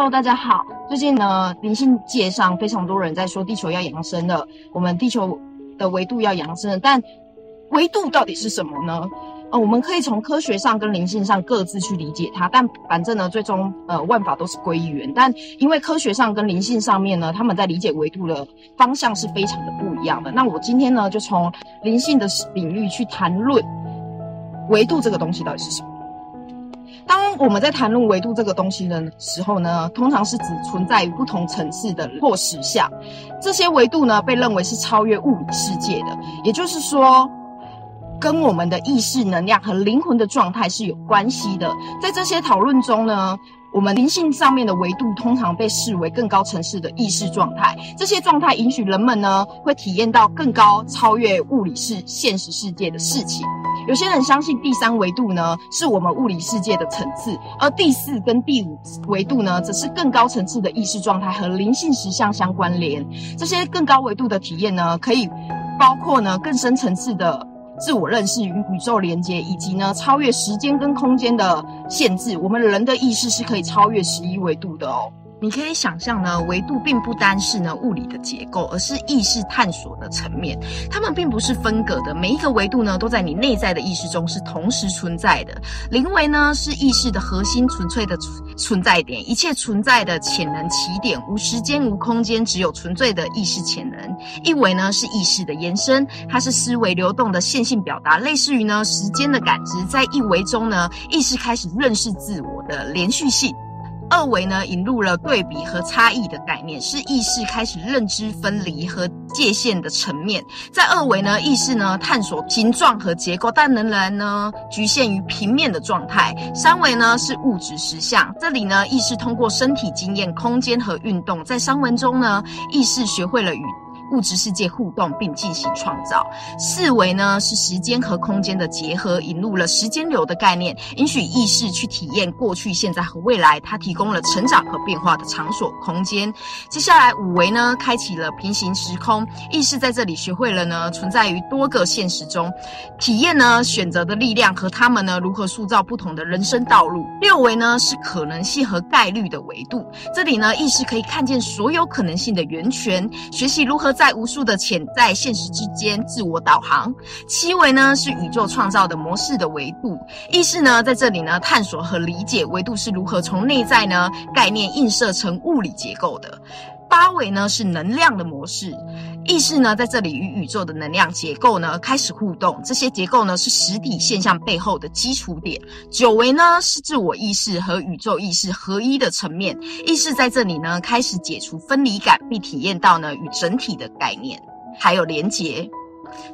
Hello，大家好。最近呢，灵性界上非常多人在说地球要扬升了，我们地球的维度要扬升了。但维度到底是什么呢？呃，我们可以从科学上跟灵性上各自去理解它，但反正呢，最终呃万法都是归一元。但因为科学上跟灵性上面呢，他们在理解维度的方向是非常的不一样的。那我今天呢，就从灵性的领域去谈论维度这个东西到底是什么。当我们在谈论维度这个东西的时候呢，通常是指存在于不同层次的或实相。这些维度呢，被认为是超越物理世界的，也就是说，跟我们的意识能量和灵魂的状态是有关系的。在这些讨论中呢，我们灵性上面的维度通常被视为更高层次的意识状态。这些状态允许人们呢，会体验到更高、超越物理世现实世界的事情。有些人相信第三维度呢是我们物理世界的层次，而第四跟第五维度呢则是更高层次的意识状态和灵性实相相关联。这些更高维度的体验呢，可以包括呢更深层次的自我认识与宇宙连接，以及呢超越时间跟空间的限制。我们人的意识是可以超越十一维度的哦。你可以想象呢，维度并不单是呢物理的结构，而是意识探索的层面。它们并不是分隔的，每一个维度呢都在你内在的意识中是同时存在的。零维呢是意识的核心，纯粹的存在点，一切存在的潜能起点，无时间无空间，只有纯粹的意识潜能。一维呢是意识的延伸，它是思维流动的线性表达，类似于呢时间的感知。在一维中呢，意识开始认识自我的连续性。二维呢，引入了对比和差异的概念，是意识开始认知分离和界限的层面。在二维呢，意识呢探索形状和结构，但仍然呢局限于平面的状态。三维呢是物质实相，这里呢意识通过身体经验、空间和运动，在三维中呢，意识学会了与。物质世界互动并进行创造。四维呢是时间和空间的结合，引入了时间流的概念，允许意识去体验过去、现在和未来。它提供了成长和变化的场所空间。接下来五维呢，开启了平行时空，意识在这里学会了呢存在于多个现实中，体验呢选择的力量和他们呢如何塑造不同的人生道路。六维呢是可能性和概率的维度，这里呢意识可以看见所有可能性的源泉，学习如何。在无数的潜在现实之间自我导航。七维呢是宇宙创造的模式的维度，意识呢在这里呢探索和理解维度是如何从内在呢概念映射成物理结构的。八维呢是能量的模式，意识呢在这里与宇宙的能量结构呢开始互动，这些结构呢是实体现象背后的基础点。九维呢是自我意识和宇宙意识合一的层面，意识在这里呢开始解除分离感，并体验到呢与整体的概念还有连结。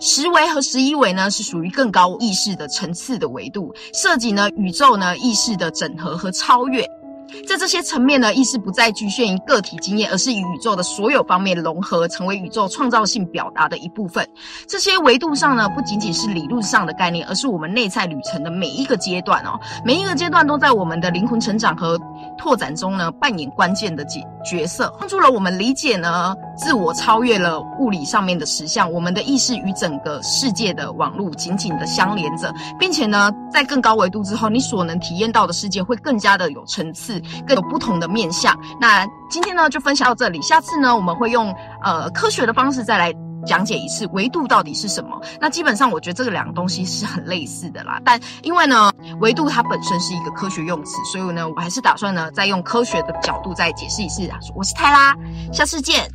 十维和十一维呢是属于更高意识的层次的维度，涉及呢宇宙呢意识的整合和超越。在这些层面呢，意识不再局限于个体经验，而是与宇宙的所有方面融合，成为宇宙创造性表达的一部分。这些维度上呢，不仅仅是理论上的概念，而是我们内在旅程的每一个阶段哦，每一个阶段都在我们的灵魂成长和拓展中呢，扮演关键的角角色，帮助了我们理解呢，自我超越了物理上面的实相，我们的意识与整个世界的网络紧紧的相连着，并且呢，在更高维度之后，你所能体验到的世界会更加的有层次。更有不同的面向。那今天呢，就分享到这里。下次呢，我们会用呃科学的方式再来讲解一次维度到底是什么。那基本上，我觉得这个两个东西是很类似的啦。但因为呢，维度它本身是一个科学用词，所以呢，我还是打算呢，再用科学的角度再解释一次。我是泰拉，下次见。